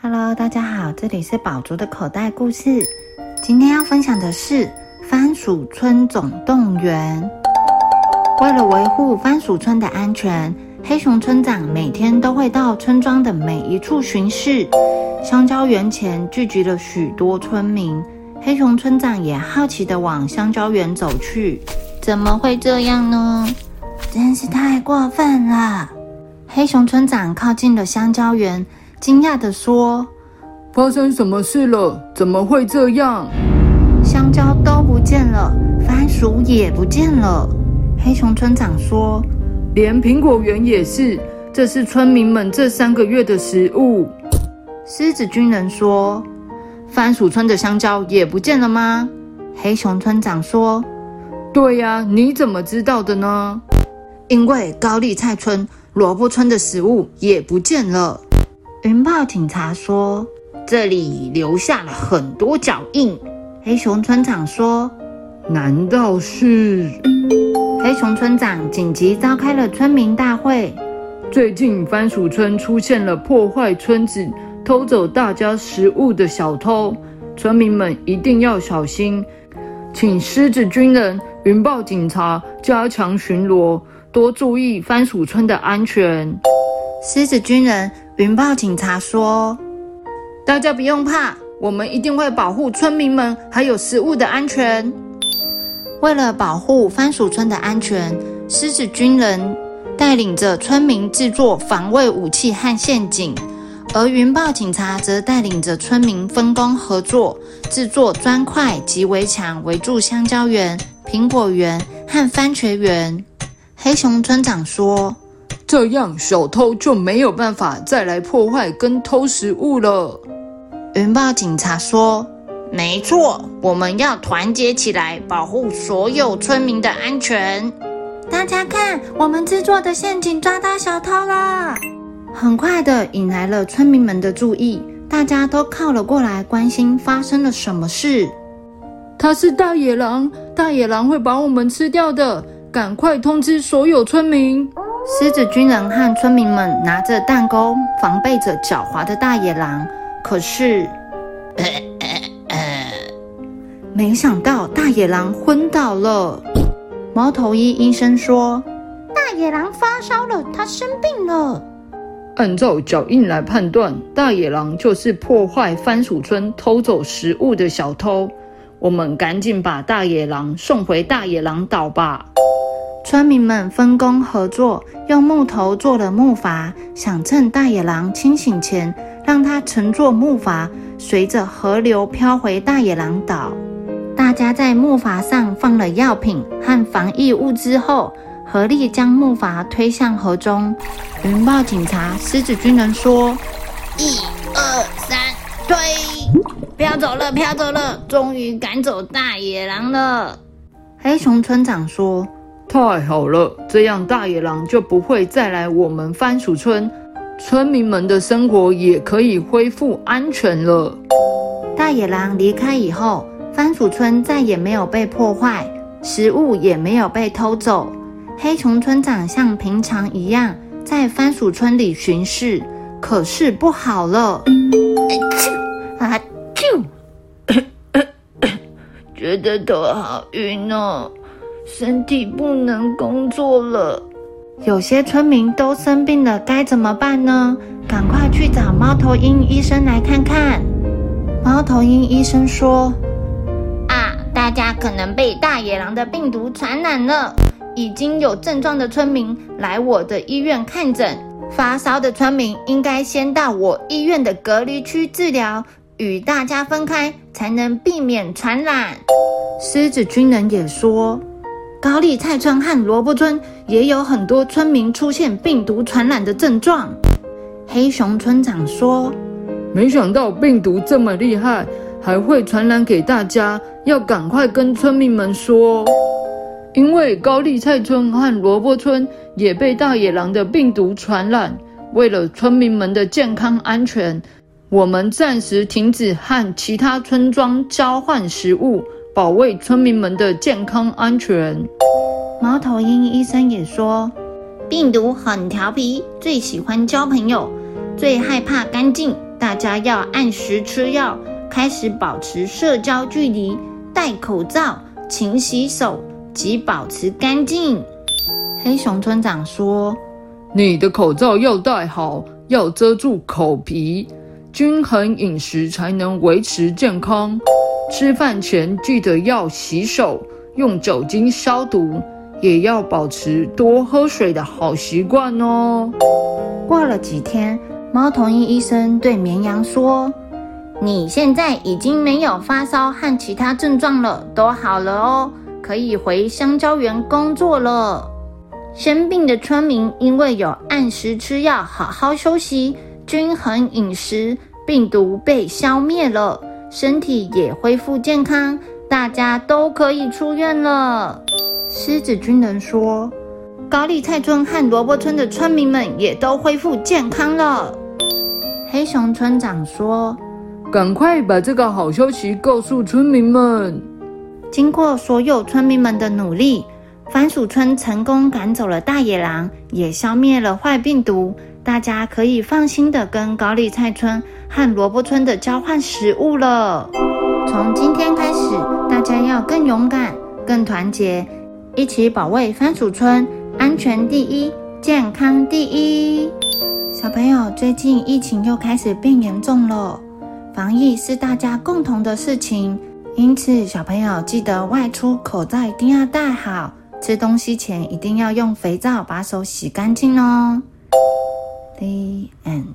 Hello，大家好，这里是宝竹的口袋故事。今天要分享的是《番薯村总动员》。为了维护番薯村的安全，黑熊村长每天都会到村庄的每一处巡视。香蕉园前聚集了许多村民，黑熊村长也好奇地往香蕉园走去。怎么会这样呢？真是太过分了！黑熊村长靠近了香蕉园，惊讶地说：“发生什么事了？怎么会这样？香蕉都不见了，番薯也不见了。”黑熊村长说：“连苹果园也是，这是村民们这三个月的食物。”狮子军人说：“番薯村的香蕉也不见了吗？”黑熊村长说：“对呀，你怎么知道的呢？”因为高丽菜村、萝卜村的食物也不见了。云豹警察说：“这里留下了很多脚印。”黑熊村长说：“难道是？”黑熊村长紧急召开了村民大会。最近番薯村出现了破坏村子、偷走大家食物的小偷，村民们一定要小心，请狮子军人、云豹警察加强巡逻。多注意番薯村的安全。狮子军人、云豹警察说：“大家不用怕，我们一定会保护村民们还有食物的安全。”为了保护番薯村的安全，狮子军人带领着村民制作防卫武器和陷阱，而云豹警察则带领着村民分工合作，制作砖块及围墙，围住香蕉园、苹果园和番茄园。黑熊村长说：“这样小偷就没有办法再来破坏跟偷食物了。”云豹警察说：“没错，我们要团结起来，保护所有村民的安全。”大家看，我们制作的陷阱抓到小偷了！很快的引来了村民们的注意，大家都靠了过来，关心发生了什么事。他是大野狼，大野狼会把我们吃掉的。赶快通知所有村民！狮子军人和村民们拿着弹弓，防备着狡猾的大野狼。可是，没想到大野狼昏倒了。猫头鹰医生说：“大野狼发烧了，它生病了。”按照脚印来判断，大野狼就是破坏番薯村、偷走食物的小偷。我们赶紧把大野狼送回大野狼岛吧。村民们分工合作，用木头做了木筏，想趁大野狼清醒前，让他乘坐木筏，随着河流漂回大野狼岛。大家在木筏上放了药品和防疫物资后，合力将木筏推向河中。云豹警察、狮子军人说：“一二三，推！飘走了，飘走了，终于赶走大野狼了。”黑熊村长说。太好了，这样大野狼就不会再来我们番薯村，村民们的生活也可以恢复安全了。大野狼离开以后，番薯村再也没有被破坏，食物也没有被偷走。黑熊村长像平常一样在番薯村里巡视，可是不好了，啊啾，觉得头好晕哦。身体不能工作了，有些村民都生病了，该怎么办呢？赶快去找猫头鹰医生来看看。猫头鹰医生说：“啊，大家可能被大野狼的病毒传染了。已经有症状的村民来我的医院看诊，发烧的村民应该先到我医院的隔离区治疗，与大家分开，才能避免传染。”狮子军人也说。高丽菜村和萝卜村也有很多村民出现病毒传染的症状。黑熊村长说：“没想到病毒这么厉害，还会传染给大家，要赶快跟村民们说。因为高丽菜村和萝卜村也被大野狼的病毒传染。为了村民们的健康安全，我们暂时停止和其他村庄交换食物。”保卫村民们的健康安全。猫头鹰医生也说，病毒很调皮，最喜欢交朋友，最害怕干净。大家要按时吃药，开始保持社交距离，戴口罩，勤洗手及保持干净。黑熊村长说：“你的口罩要戴好，要遮住口鼻，均衡饮食才能维持健康。吃饭前记得要洗手，用酒精消毒。”也要保持多喝水的好习惯哦。过了几天，猫头鹰医生对绵羊说：“你现在已经没有发烧和其他症状了，都好了哦，可以回香蕉园工作了。生病的村民因为有按时吃药、好好休息、均衡饮食，病毒被消灭了，身体也恢复健康，大家都可以出院了。”狮子军人说：“高丽菜村和萝卜村的村民们也都恢复健康了。”黑熊村长说：“赶快把这个好消息告诉村民们。”经过所有村民们的努力，番薯村成功赶走了大野狼，也消灭了坏病毒。大家可以放心的跟高丽菜村和萝卜村的交换食物了。从今天开始，大家要更勇敢、更团结。一起保卫番薯村，安全第一，健康第一。小朋友，最近疫情又开始变严重了，防疫是大家共同的事情，因此小朋友记得外出口罩一定要戴好，吃东西前一定要用肥皂把手洗干净哦。The end.